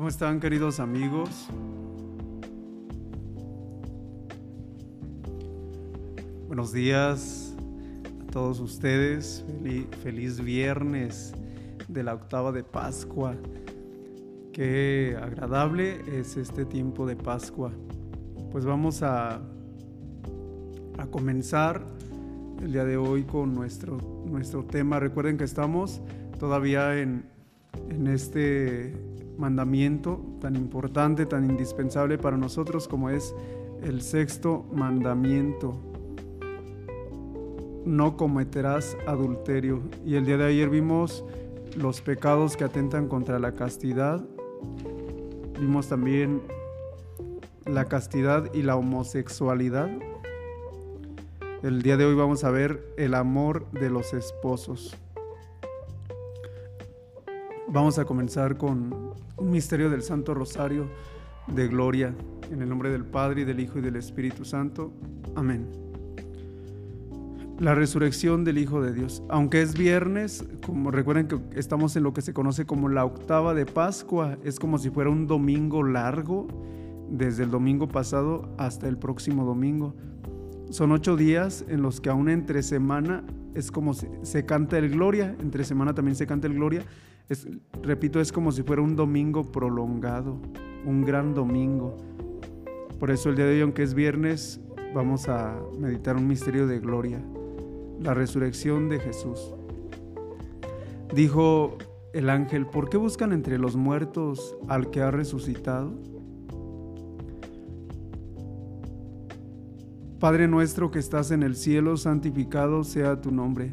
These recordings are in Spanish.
¿Cómo están queridos amigos? Buenos días a todos ustedes. Feliz, viernes de la octava de Pascua. Qué agradable es este tiempo de Pascua. Pues vamos a, a comenzar el día de hoy con nuestro, nuestro tema. Recuerden que estamos todavía en, en este mandamiento tan importante, tan indispensable para nosotros como es el sexto mandamiento. No cometerás adulterio. Y el día de ayer vimos los pecados que atentan contra la castidad. Vimos también la castidad y la homosexualidad. El día de hoy vamos a ver el amor de los esposos. Vamos a comenzar con un misterio del Santo Rosario de Gloria, en el nombre del Padre y del Hijo y del Espíritu Santo. Amén. La resurrección del Hijo de Dios. Aunque es viernes, como recuerden que estamos en lo que se conoce como la octava de Pascua, es como si fuera un domingo largo, desde el domingo pasado hasta el próximo domingo. Son ocho días en los que aún entre semana es como si se canta el Gloria, entre semana también se canta el Gloria, repito, es como si fuera un domingo prolongado, un gran domingo. Por eso el día de hoy, aunque es viernes, vamos a meditar un misterio de gloria, la resurrección de Jesús. Dijo el ángel, ¿por qué buscan entre los muertos al que ha resucitado? Padre nuestro que estás en el cielo, santificado sea tu nombre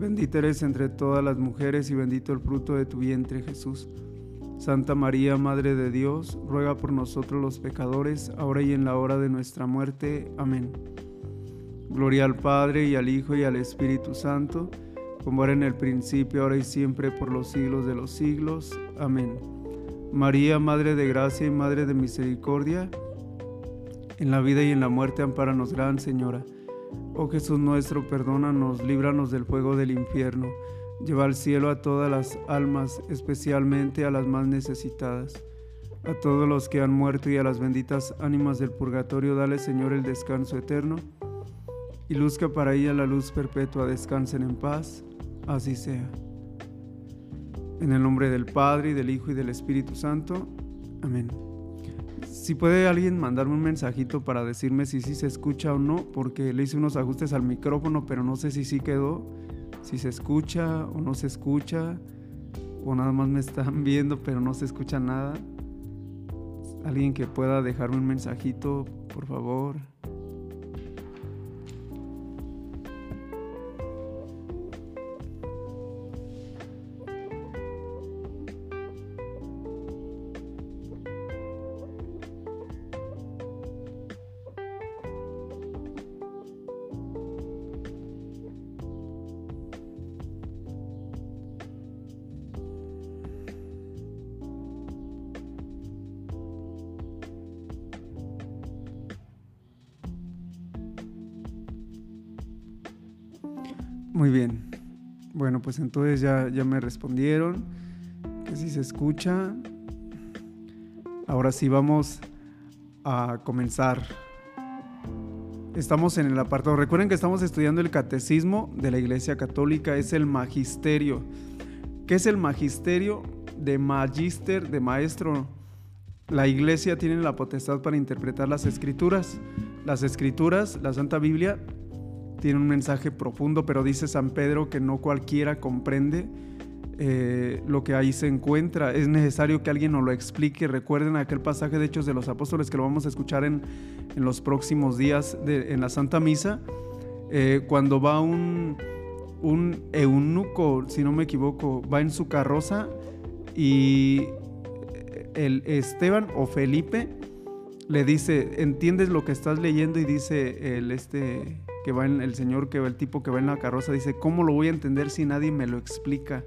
Bendita eres entre todas las mujeres y bendito el fruto de tu vientre Jesús. Santa María, Madre de Dios, ruega por nosotros los pecadores, ahora y en la hora de nuestra muerte. Amén. Gloria al Padre y al Hijo y al Espíritu Santo, como era en el principio, ahora y siempre, por los siglos de los siglos. Amén. María, Madre de Gracia y Madre de Misericordia, en la vida y en la muerte, ampáranos, Gran Señora. Oh Jesús nuestro, perdónanos, líbranos del fuego del infierno, lleva al cielo a todas las almas, especialmente a las más necesitadas. A todos los que han muerto y a las benditas ánimas del purgatorio, dale Señor el descanso eterno, y luzca para ella la luz perpetua, descansen en paz, así sea. En el nombre del Padre, y del Hijo, y del Espíritu Santo. Amén. Si puede alguien mandarme un mensajito para decirme si sí se escucha o no, porque le hice unos ajustes al micrófono, pero no sé si sí quedó, si se escucha o no se escucha, o nada más me están viendo, pero no se escucha nada. Alguien que pueda dejarme un mensajito, por favor. Pues entonces ya, ya me respondieron que si se escucha. Ahora sí vamos a comenzar. Estamos en el apartado. Recuerden que estamos estudiando el catecismo de la Iglesia Católica. Es el magisterio. ¿Qué es el magisterio? De magister, de maestro. La Iglesia tiene la potestad para interpretar las escrituras. Las escrituras, la Santa Biblia, tiene un mensaje profundo, pero dice San Pedro que no cualquiera comprende eh, lo que ahí se encuentra. Es necesario que alguien nos lo explique. Recuerden aquel pasaje de Hechos de los Apóstoles que lo vamos a escuchar en, los próximos días en la Santa Misa, eh, cuando va un, un eunuco, si no me equivoco, va en su carroza y el Esteban o Felipe le dice, ¿entiendes lo que estás leyendo? Y dice el este que va en el señor que va el tipo que va en la carroza dice, "¿Cómo lo voy a entender si nadie me lo explica?"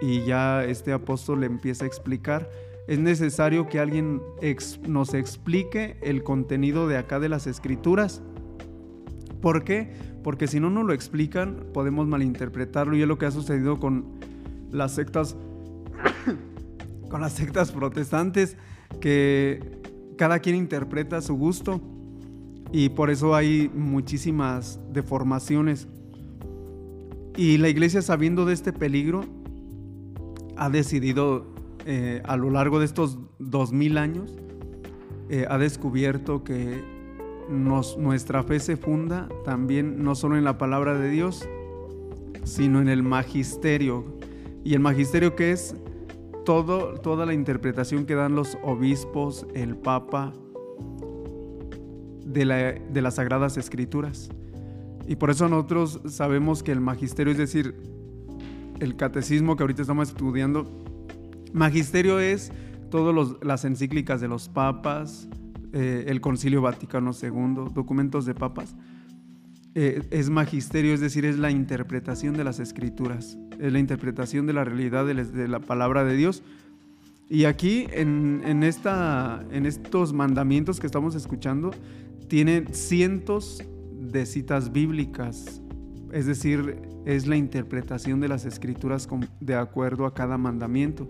Y ya este apóstol le empieza a explicar, es necesario que alguien nos explique el contenido de acá de las escrituras. ¿Por qué? Porque si no nos lo explican, podemos malinterpretarlo y es lo que ha sucedido con las sectas con las sectas protestantes que cada quien interpreta a su gusto y por eso hay muchísimas deformaciones. Y la iglesia sabiendo de este peligro ha decidido eh, a lo largo de estos dos mil años, eh, ha descubierto que nuestra fe se funda también no solo en la palabra de Dios, sino en el magisterio. ¿Y el magisterio que es? Todo, toda la interpretación que dan los obispos, el papa, de, las Sagradas Escrituras. Y por eso nosotros sabemos que el magisterio, es decir, el catecismo que ahorita estamos estudiando, magisterio es todas las encíclicas de los papas, eh, el Concilio Vaticano II, documentos de papas. Eh, es magisterio, es decir, es la interpretación de las escrituras, es la interpretación de la realidad de, la palabra de Dios. Y aquí, en, en, esta, en estos mandamientos que estamos escuchando, tiene cientos de citas bíblicas, es decir, es la interpretación de las escrituras de acuerdo a cada mandamiento.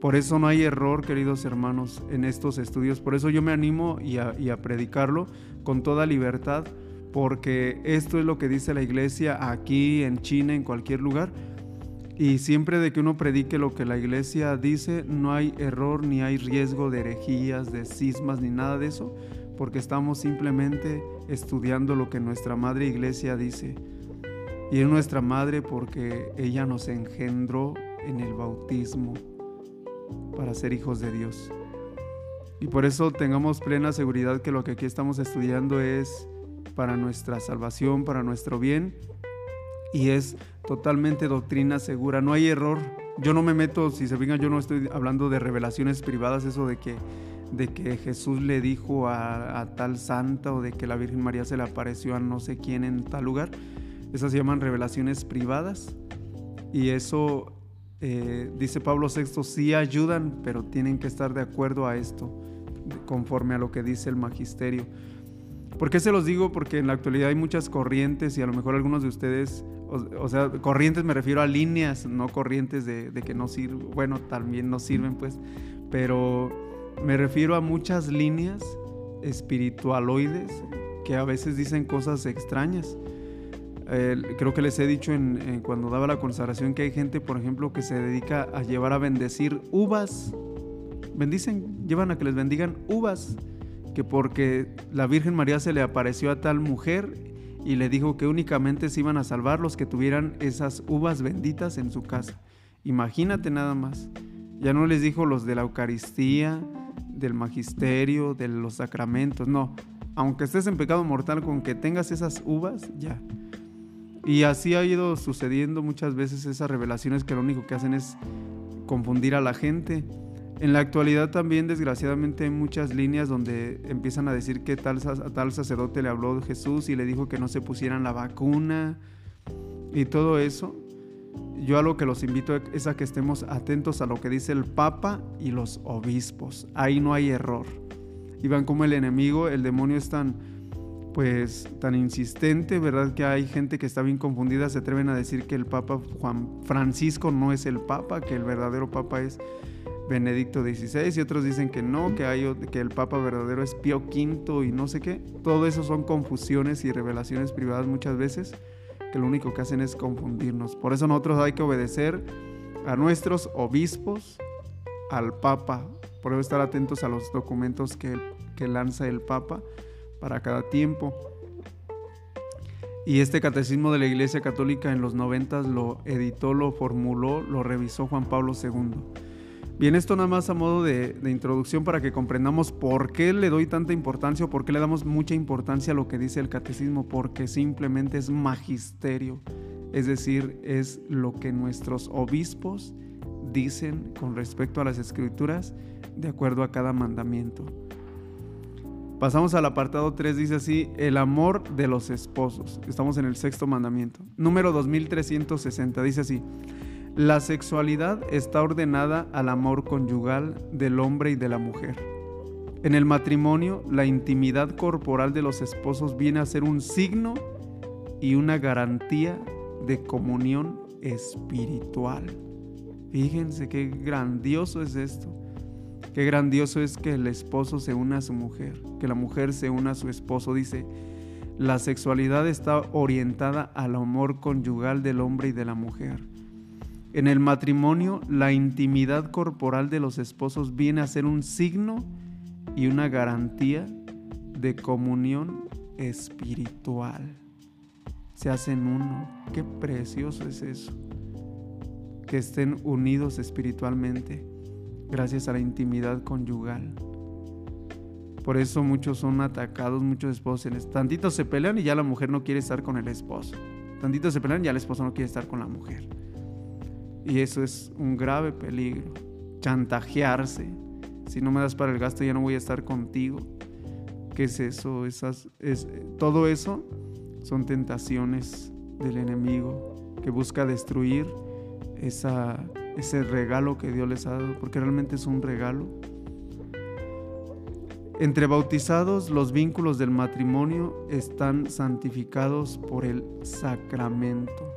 Por eso no hay error, queridos hermanos, en estos estudios. Por eso yo me animo y a, y a, predicarlo con toda libertad, porque esto es lo que dice la iglesia aquí, en China, en cualquier lugar. Y siempre de que uno predique lo que la iglesia dice, no hay error ni hay riesgo de herejías, de cismas, ni nada de eso porque estamos simplemente estudiando lo que nuestra Madre Iglesia dice. Y es nuestra Madre porque ella nos engendró en el bautismo para ser hijos de Dios. Y por eso tengamos plena seguridad que lo que aquí estamos estudiando es para nuestra salvación, para nuestro bien, y es totalmente doctrina segura, no hay error. Yo no me meto, si se fijan, yo no estoy hablando de revelaciones privadas, eso de que de que Jesús le dijo a, tal santa o de que la Virgen María se le apareció a no sé quién en tal lugar. Esas se llaman revelaciones privadas y eso eh, dice Pablo VI, sí ayudan, pero tienen que estar de acuerdo a esto, conforme a lo que dice el magisterio. ¿Por qué se los digo? Porque en la actualidad hay muchas corrientes y a lo mejor algunos de ustedes, o, sea, corrientes me refiero a líneas, no corrientes de, de que no sirven, bueno, también no sirven pues, pero me refiero a muchas líneas espiritualoides que a veces dicen cosas extrañas. creo que les he dicho en, cuando daba la consagración que hay gente, por ejemplo, que se dedica a llevar a bendecir uvas. Bendicen, llevan a que les bendigan uvas, que porque la Virgen María se le apareció a tal mujer y le dijo que únicamente se iban a salvar los que tuvieran esas uvas benditas en su casa. Imagínate nada más. Ya no les dijo los de la Eucaristía, del magisterio, de los sacramentos, no. Aunque estés en pecado mortal, con que tengas esas uvas, ya. Y así ha ido sucediendo muchas veces esas revelaciones que lo único que hacen es confundir a la gente. En la actualidad también, desgraciadamente, hay muchas líneas donde empiezan a decir que tal, a tal sacerdote le habló Jesús y le dijo que no se pusieran la vacuna y todo eso yo a lo que los invito es a que estemos atentos a lo que dice el Papa y los obispos. Ahí no hay error. Y van como el enemigo, el demonio es tan, pues, tan insistente, ¿verdad? Que hay gente que está bien confundida, se atreven a decir que el Papa Juan Francisco no es el Papa, que el verdadero Papa es Benedicto XVI y otros dicen que no, que, hay, que el Papa verdadero es Pío V y no sé qué. Todo eso son confusiones y revelaciones privadas muchas veces que lo único que hacen es confundirnos. Por eso nosotros hay que obedecer a nuestros obispos, al Papa. Por eso estar atentos a los documentos que, que lanza el Papa para cada tiempo. Y este catecismo de la Iglesia Católica en los 90 lo editó, lo formuló, lo revisó Juan Pablo II. Bien, esto nada más a modo de, introducción para que comprendamos por qué le doy tanta importancia o por qué le damos mucha importancia a lo que dice el catecismo, porque simplemente es magisterio, es decir, es lo que nuestros obispos dicen con respecto a las escrituras de acuerdo a cada mandamiento. Pasamos al apartado 3, dice así, el amor de los esposos. Estamos en el sexto mandamiento. Número 2360, dice así. La sexualidad está ordenada al amor conyugal del hombre y de la mujer. En el matrimonio, la intimidad corporal de los esposos viene a ser un signo y una garantía de comunión espiritual. Fíjense qué grandioso es esto. Qué grandioso es que el esposo se una a su mujer, que la mujer se una a su esposo. Dice, la sexualidad está orientada al amor conyugal del hombre y de la mujer. En el matrimonio, la intimidad corporal de los esposos viene a ser un signo y una garantía de comunión espiritual. Se hacen uno. Qué precioso es eso. Que estén unidos espiritualmente gracias a la intimidad conyugal. Por eso muchos son atacados, muchos esposos. Tantito se pelean y ya la mujer no quiere estar con el esposo. Tantito se pelean y ya el esposo no quiere estar con la mujer. Y eso es un grave peligro. Chantajearse. Si no me das para el gasto ya no voy a estar contigo. ¿Qué es eso? Esas, es, todo eso son tentaciones del enemigo que busca destruir esa, ese regalo que Dios les ha dado, porque realmente es un regalo. Entre bautizados, los vínculos del matrimonio están santificados por el sacramento.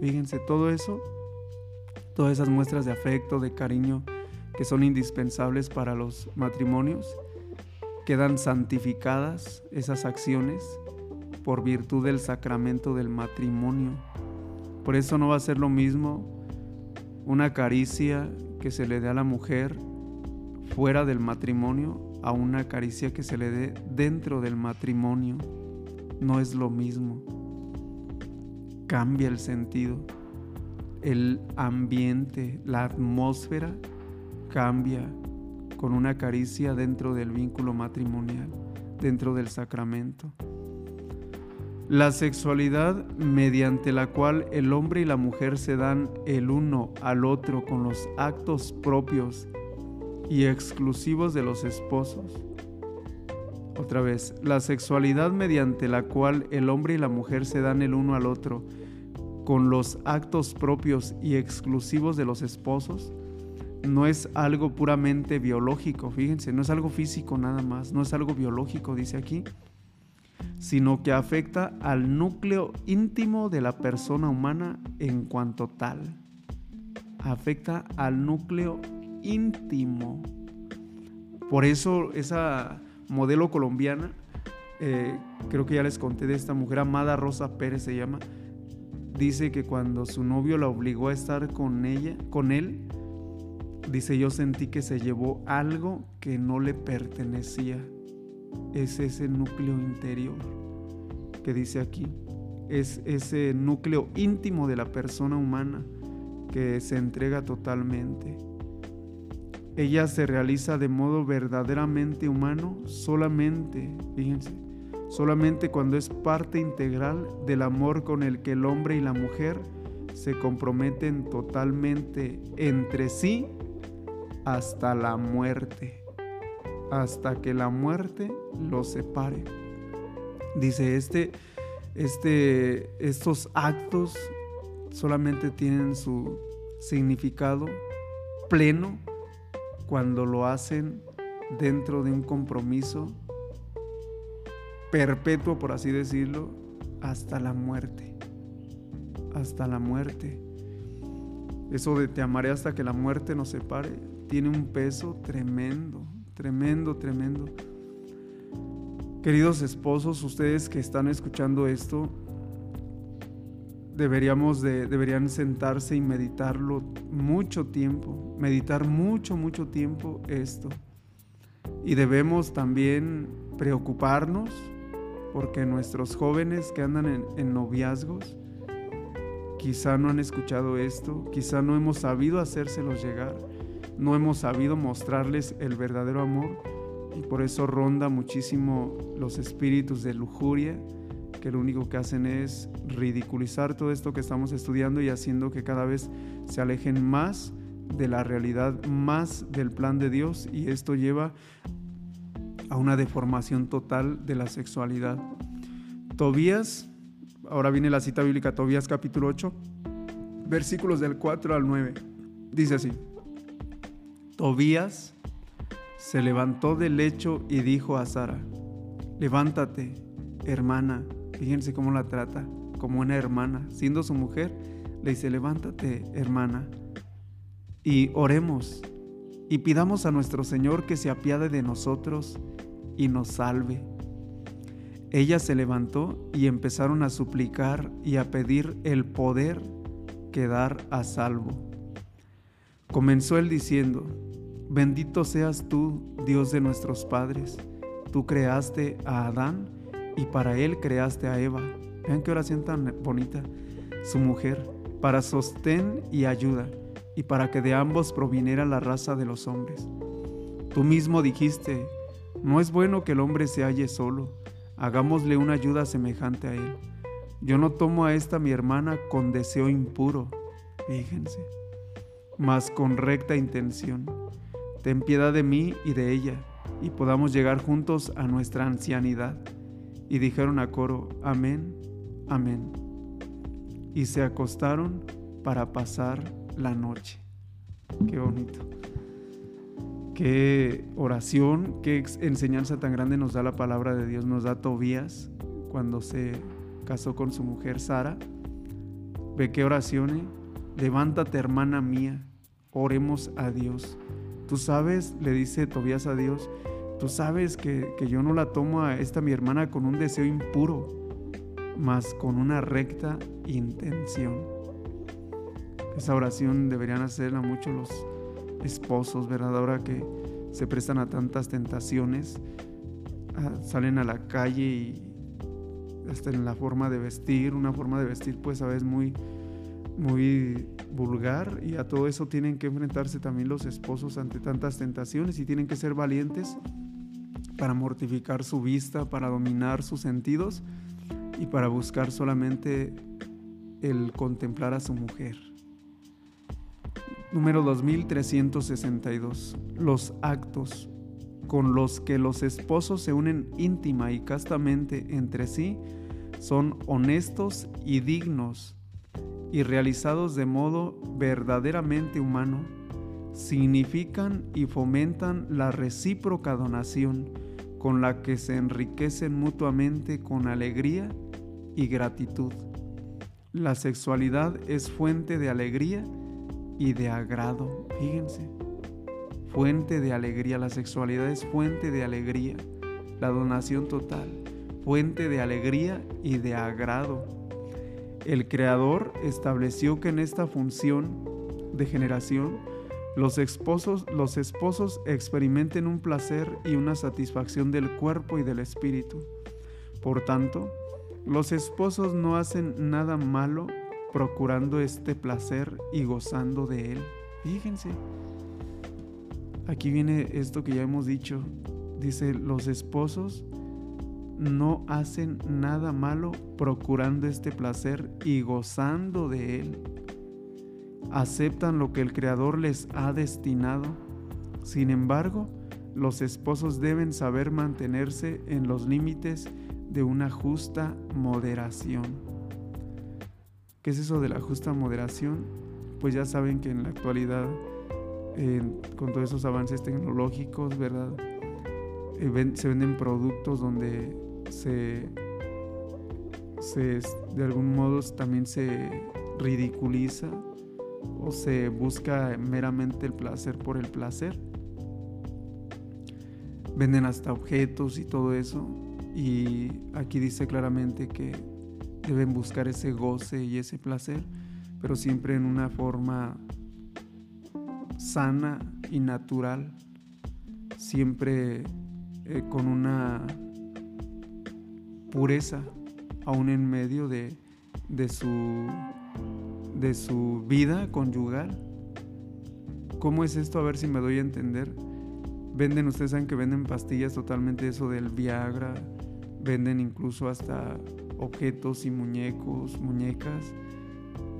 Fíjense, todo eso todas esas muestras de afecto, de cariño que son indispensables para los matrimonios, quedan santificadas esas acciones por virtud del sacramento del matrimonio. Por eso no va a ser lo mismo una caricia que se le dé a la mujer fuera del matrimonio a una caricia que se le dé dentro del matrimonio. No es lo mismo. Cambia el sentido el ambiente, la atmósfera cambia con una caricia dentro del vínculo matrimonial, dentro del sacramento. La sexualidad mediante la cual el hombre y la mujer se dan el uno al otro con los actos propios y exclusivos de los esposos. Otra vez, la sexualidad mediante la cual el hombre y la mujer se dan el uno al otro con los actos propios y exclusivos de los esposos, no es algo puramente biológico, fíjense, no es algo físico nada más, no es algo biológico, dice aquí, sino que afecta al núcleo íntimo de la persona humana en cuanto tal. Afecta al núcleo íntimo. Por eso esa modelo colombiana, eh, creo que ya les conté de esta mujer, Amada Rosa Pérez se llama, dice que cuando su novio la obligó a estar con ella, con él, dice yo sentí que se llevó algo que no le pertenecía. Es ese núcleo interior que dice aquí. Es ese núcleo íntimo de la persona humana que se entrega totalmente. Ella se realiza de modo verdaderamente humano solamente, fíjense, solamente cuando es parte integral del amor con el que el hombre y la mujer se comprometen totalmente entre sí hasta la muerte, hasta que la muerte los separe. Dice, este, este, estos actos solamente tienen su significado pleno cuando lo hacen dentro de un compromiso perpetuo, por así decirlo, hasta la muerte. Hasta la muerte. Eso de te amaré hasta que la muerte nos separe tiene un peso tremendo, tremendo, tremendo. Queridos esposos, ustedes que están escuchando esto, deberíamos de, deberían sentarse y meditarlo mucho tiempo, meditar mucho, mucho tiempo esto. Y debemos también preocuparnos porque nuestros jóvenes que andan en, noviazgos, quizá no han escuchado esto, quizá no hemos sabido hacérselos llegar, no hemos sabido mostrarles el verdadero amor y por eso ronda muchísimo los espíritus de lujuria, que lo único que hacen es ridiculizar todo esto que estamos estudiando y haciendo que cada vez se alejen más de la realidad, más del plan de Dios y esto lleva a una deformación total de la sexualidad. Tobías, ahora viene la cita bíblica, Tobías capítulo 8, versículos del 4 al 9. Dice así, Tobías se levantó del lecho y dijo a Sara, levántate, hermana. Fíjense cómo la trata, como una hermana. Siendo su mujer, le dice, levántate, hermana, y oremos y pidamos a nuestro Señor que se apiade de nosotros y nos salve. Ella se levantó y empezaron a suplicar y a pedir el poder quedar a salvo. Comenzó él diciendo, Bendito seas tú, Dios de nuestros padres. Tú creaste a Adán y para él creaste a Eva. Vean qué oración tan bonita. Su mujer, para sostén y ayuda, y para que de ambos proviniera la raza de los hombres. Tú mismo dijiste, no es bueno que el hombre se halle solo, hagámosle una ayuda semejante a él. Yo no tomo a esta mi hermana con deseo impuro, fíjense, mas con recta intención ten piedad de mí y de ella, y podamos llegar juntos a nuestra ancianidad. Y dijeron a coro, amén, amén. Y se acostaron para pasar la noche. Qué bonito. Qué oración, qué enseñanza tan grande nos da la palabra de Dios, nos da Tobías cuando se casó con su mujer Sara. Ve qué oraciones. Levántate, hermana mía, oremos a Dios. Tú sabes, le dice Tobías a Dios, tú sabes que, yo no la tomo a esta mi hermana con un deseo impuro, mas con una recta intención. Esa oración deberían hacerla mucho los esposos, ¿verdad? Ahora que se prestan a tantas tentaciones, salen a la calle y hasta en la forma de vestir, una forma de vestir pues a veces muy muy vulgar y a todo eso tienen que enfrentarse también los esposos ante tantas tentaciones y tienen que ser valientes para mortificar su vista, para dominar sus sentidos y para buscar solamente el contemplar a su mujer. Número 2362. Los actos con los que los esposos se unen íntima y castamente entre sí son honestos y dignos y realizados de modo verdaderamente humano, significan y fomentan la recíproca donación con la que se enriquecen mutuamente con alegría y gratitud. La sexualidad es fuente de alegría y de agrado. Fíjense, fuente de alegría. La sexualidad es fuente de alegría. La donación total, fuente de alegría y de agrado. El Creador estableció que en esta función de generación, los esposos, los esposos experimenten un placer y una satisfacción del cuerpo y del espíritu. Por tanto, los esposos no hacen nada malo procurando este placer y gozando de él. Fíjense, aquí viene esto que ya hemos dicho. Dice, los esposos no hacen nada malo procurando este placer y gozando de él. Aceptan lo que el Creador les ha destinado. Sin embargo, los esposos deben saber mantenerse en los límites de una justa moderación. ¿Qué es eso de la justa moderación? Pues ya saben que en la actualidad, con todos esos avances tecnológicos, ¿verdad? Eh, se venden productos donde se, se, de algún modo también se ridiculiza o se busca meramente el placer por el placer. Venden hasta objetos y todo eso. Y aquí dice claramente que deben buscar ese goce y ese placer, pero siempre en una forma sana y natural, siempre eh, con una pureza, aún en medio de, de, su, de su vida conyugal. ¿Cómo es esto? A ver si me doy a entender. Venden, ustedes saben que venden pastillas totalmente eso del Viagra, venden incluso hasta objetos y muñecos, muñecas,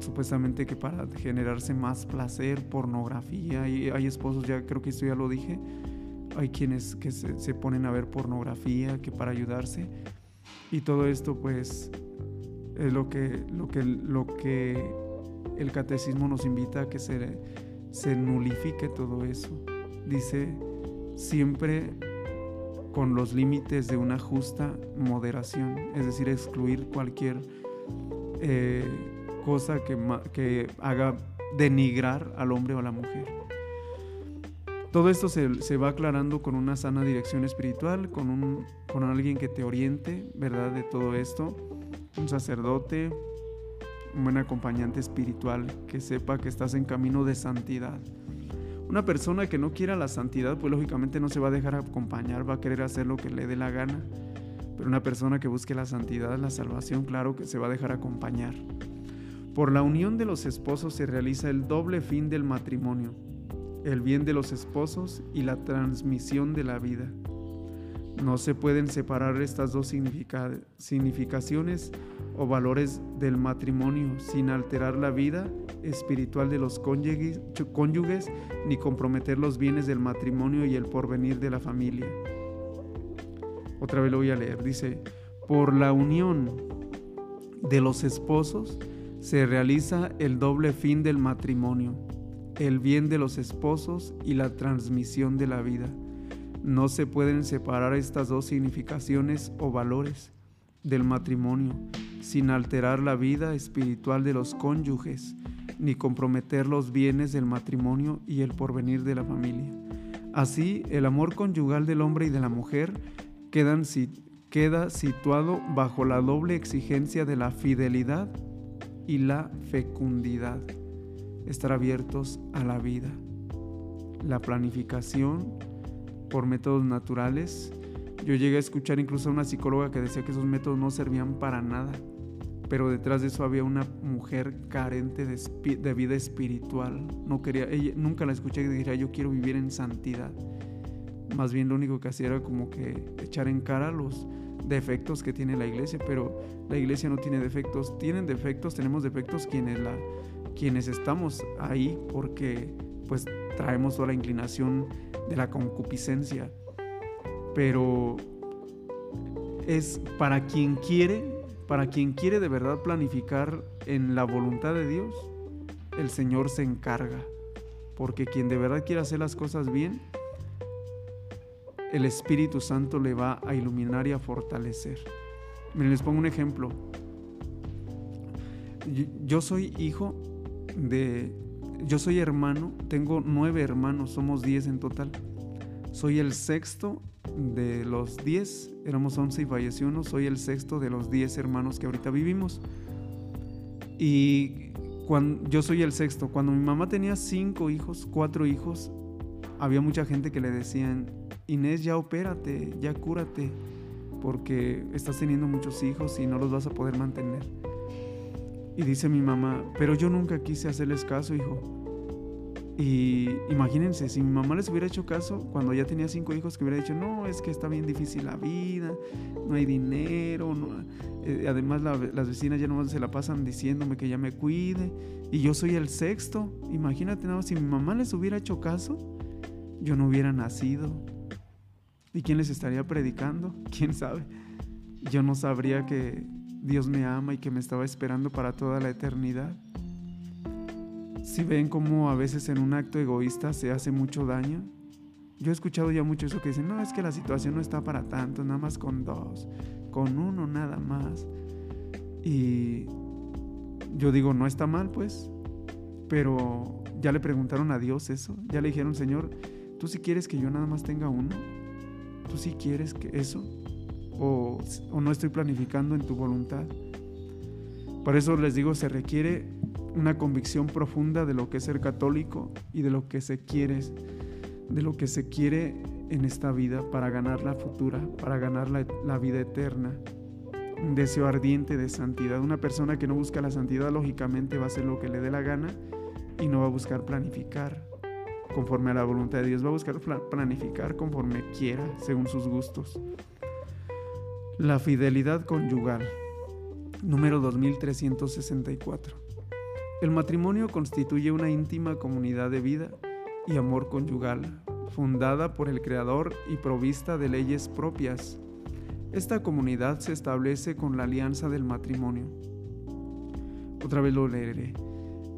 supuestamente que para generarse más placer, pornografía, y hay esposos, ya creo que esto ya lo dije, hay quienes que se, ponen a ver pornografía, que para ayudarse, y todo esto pues es lo que, lo que, lo que el catecismo nos invita a que se, se nulifique todo eso. Dice, siempre con los límites de una justa moderación, es decir, excluir cualquier eh, cosa que, haga denigrar al hombre o a la mujer. Todo esto se, va aclarando con una sana dirección espiritual, con, un, con alguien que te oriente, ¿verdad? De todo esto, un sacerdote, un buen acompañante espiritual que sepa que estás en camino de santidad. Una persona que no quiera la santidad, pues lógicamente no se va a dejar acompañar, va a querer hacer lo que le dé la gana. Pero una persona que busque la santidad, la salvación, claro que se va a dejar acompañar. Por la unión de los esposos se realiza el doble fin del matrimonio, el bien de los esposos y la transmisión de la vida. No se pueden separar estas dos significaciones o valores del matrimonio sin alterar la vida espiritual de los cónyuges, ni comprometer los bienes del matrimonio y el porvenir de la familia. Otra vez lo voy a leer. Dice, por la unión de los esposos se realiza el doble fin del matrimonio, el bien de los esposos y la transmisión de la vida no se pueden separar estas dos significaciones o valores del matrimonio sin alterar la vida espiritual de los cónyuges, ni comprometer los bienes del matrimonio y el porvenir de la familia. Así, el amor conyugal del hombre y de la mujer queda situado bajo la doble exigencia de la fidelidad y la fecundidad, estar abiertos a la vida, la planificación, por métodos naturales. Yo llegué a escuchar incluso a una psicóloga que decía que esos métodos no servían para nada, pero detrás de eso había una mujer carente de, vida espiritual. No quería, ella, nunca la escuché que dijera yo quiero vivir en santidad. Más bien lo único que hacía era como que echar en cara los defectos que tiene la iglesia, pero la iglesia no tiene defectos. Tienen defectos, tenemos defectos quienes, quienes estamos ahí porque pues traemos toda la inclinación de la concupiscencia. Pero es para quien quiere para quien quiere de verdad planificar en la voluntad de Dios, el Señor se encarga. Porque quien de verdad quiere hacer las cosas bien, el Espíritu Santo le va a iluminar y a fortalecer. Miren, les pongo un ejemplo. Yo soy hijo de... Yo soy hermano, tengo nueve hermanos, somos diez en total. Soy el sexto de los diez, éramos once y falleció uno, soy el sexto de los diez hermanos que ahorita vivimos. Y cuando, yo soy el sexto. Cuando mi mamá tenía cinco hijos, cuatro hijos, había mucha gente que le decían, Inés, ya opérate, ya cúrate, porque estás teniendo muchos hijos y no los vas a poder mantener. Y dice mi mamá, pero yo nunca quise hacerles caso, hijo. Y imagínense, si mi mamá les hubiera hecho caso cuando ya tenía cinco hijos, que hubiera dicho, no, es que está bien difícil la vida, no hay dinero, eh, además las vecinas ya no se la pasan diciéndome que ya me cuide, y yo soy el sexto. Imagínate, no, si mi mamá les hubiera hecho caso, yo no hubiera nacido. ¿Y quién les estaría predicando? ¿Quién sabe? Yo no sabría que Dios me ama y que me estaba esperando para toda la eternidad. Si ven cómo a veces en un acto egoísta se hace mucho daño, yo he escuchado ya mucho eso que dicen, no, es que la situación no está para tanto, nada más con dos, con uno nada más. Y yo digo, no está mal pues, pero ya le preguntaron a Dios eso, ya le dijeron, Señor, ¿tú si quieres que yo nada más tenga uno? ¿Tú sí quieres que eso? O, no estoy planificando en tu voluntad. Por eso les digo, se requiere una convicción profunda de lo que es ser católico y de lo que se quiere, de lo que se quiere en esta vida para ganar la futura, para ganar la, la vida eterna. Un deseo ardiente de santidad. Una persona que no busca la santidad lógicamente va a hacer lo que le dé la gana y no va a buscar planificar conforme a la voluntad de Dios, va a buscar planificar conforme quiera, según sus gustos. La fidelidad conyugal. Número 2364. El matrimonio constituye una íntima comunidad de vida y amor conyugal, fundada por el Creador y provista de leyes propias. Esta comunidad se establece con la alianza del matrimonio. Otra vez lo leeré.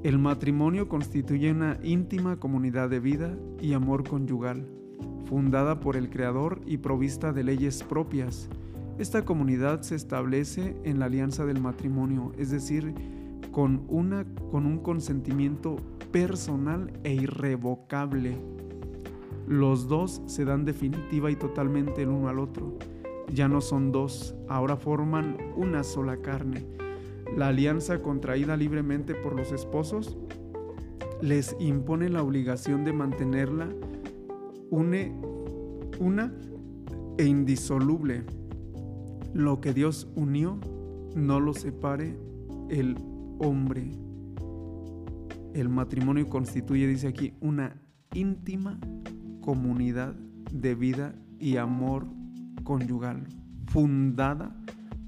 El matrimonio constituye una íntima comunidad de vida y amor conyugal, fundada por el Creador y provista de leyes propias esta comunidad se establece en la alianza del matrimonio, es decir, con, una, con un consentimiento personal e irrevocable. Los dos se dan definitiva y totalmente el uno al otro. Ya no son dos, ahora forman una sola carne. La alianza contraída libremente por los esposos les impone la obligación de mantenerla une, una e indisoluble lo que Dios unió, no lo separe el hombre. El matrimonio constituye, dice aquí, una íntima comunidad de vida y amor conyugal, fundada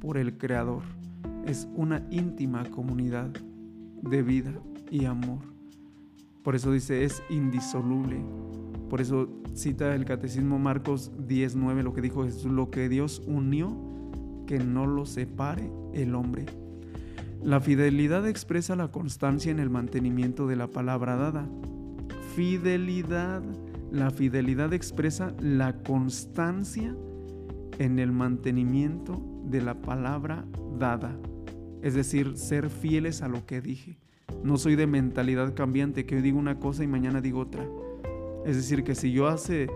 por el Creador. Es una íntima comunidad de vida y amor. Por eso dice, es indisoluble. Por eso cita el Catecismo Marcos 10.9, lo que dijo Jesús, lo que Dios unió, que no lo separe el hombre. La fidelidad expresa la constancia en el mantenimiento de la palabra dada. Fidelidad. La fidelidad expresa la constancia en el mantenimiento de la palabra dada. Es decir, ser fieles a lo que dije. No soy de mentalidad cambiante, que hoy digo una cosa y mañana digo otra. Es decir, que si yo hace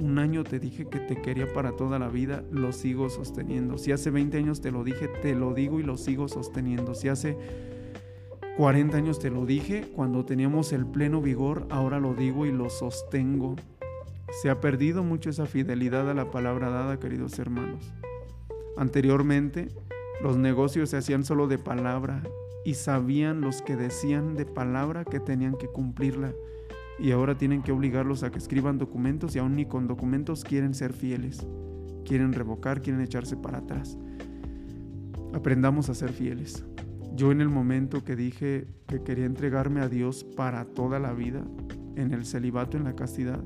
un año te dije que te quería para toda la vida, lo sigo sosteniendo. Si hace 20 años te lo dije, te lo digo y lo sigo sosteniendo. Si hace 40 años te lo dije, cuando teníamos el pleno vigor, ahora lo digo y lo sostengo. Se ha perdido mucho esa fidelidad a la palabra dada, queridos hermanos. Anteriormente, los negocios se hacían solo de palabra y sabían los que decían de palabra que tenían que cumplirla y ahora tienen que obligarlos a que escriban documentos y aún ni con documentos quieren ser fieles, quieren revocar, quieren echarse para atrás. Aprendamos a ser fieles. Yo en el momento que dije que quería entregarme a Dios para toda la vida, en el celibato, en la castidad,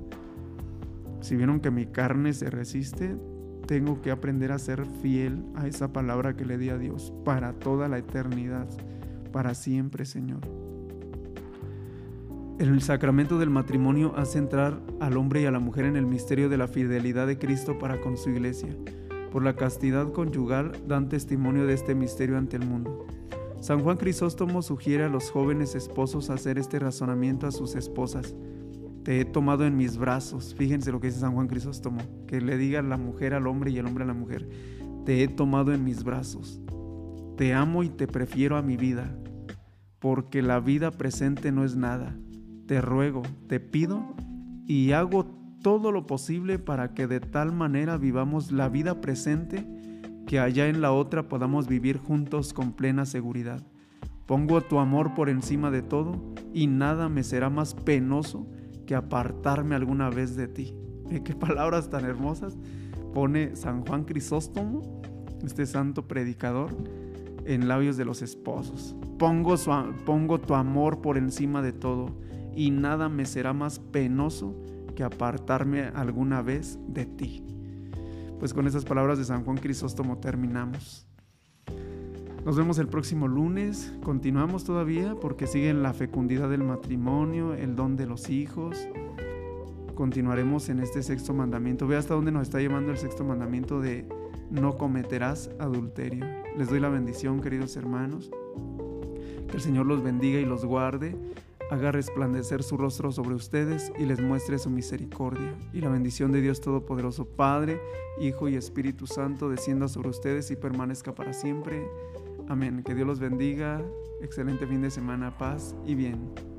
si vieron que mi carne se resiste, tengo que aprender a ser fiel a esa palabra que le di a Dios para toda la eternidad, para siempre, Señor. El sacramento del matrimonio hace entrar al hombre y a la mujer en el misterio de la fidelidad de Cristo para con su iglesia. Por la castidad conyugal dan testimonio de este misterio ante el mundo. San Juan Crisóstomo sugiere a los jóvenes esposos hacer este razonamiento a sus esposas. Te he tomado en mis brazos. Fíjense lo que dice San Juan Crisóstomo. Que le diga la mujer al hombre y el hombre a la mujer. Te he tomado en mis brazos. Te amo y te prefiero a mi vida. Porque la vida presente no es nada te ruego, te pido y hago todo lo posible para que de tal manera vivamos la vida presente que allá en la otra podamos vivir juntos con plena seguridad. Pongo tu amor por encima de todo y nada me será más penoso que apartarme alguna vez de ti. qué palabras tan hermosas pone San Juan Crisóstomo, este santo predicador, en labios de los esposos. Pongo, pongo tu amor por encima de todo y nada me será más penoso que apartarme alguna vez de ti. Pues con esas palabras de San Juan Crisóstomo terminamos. Nos vemos el próximo lunes. Continuamos todavía porque siguen la fecundidad del matrimonio, el don de los hijos. Continuaremos en este sexto mandamiento. Ve hasta dónde nos está llevando el sexto mandamiento de no cometerás adulterio. Les doy la bendición, queridos hermanos. Que el Señor los bendiga y los guarde haga resplandecer su rostro sobre ustedes y les muestre su misericordia. Y la bendición de Dios Todopoderoso, Padre, Hijo y Espíritu Santo, descienda sobre ustedes y permanezca para siempre. Amén. Que Dios los bendiga. Excelente fin de semana, paz y bien.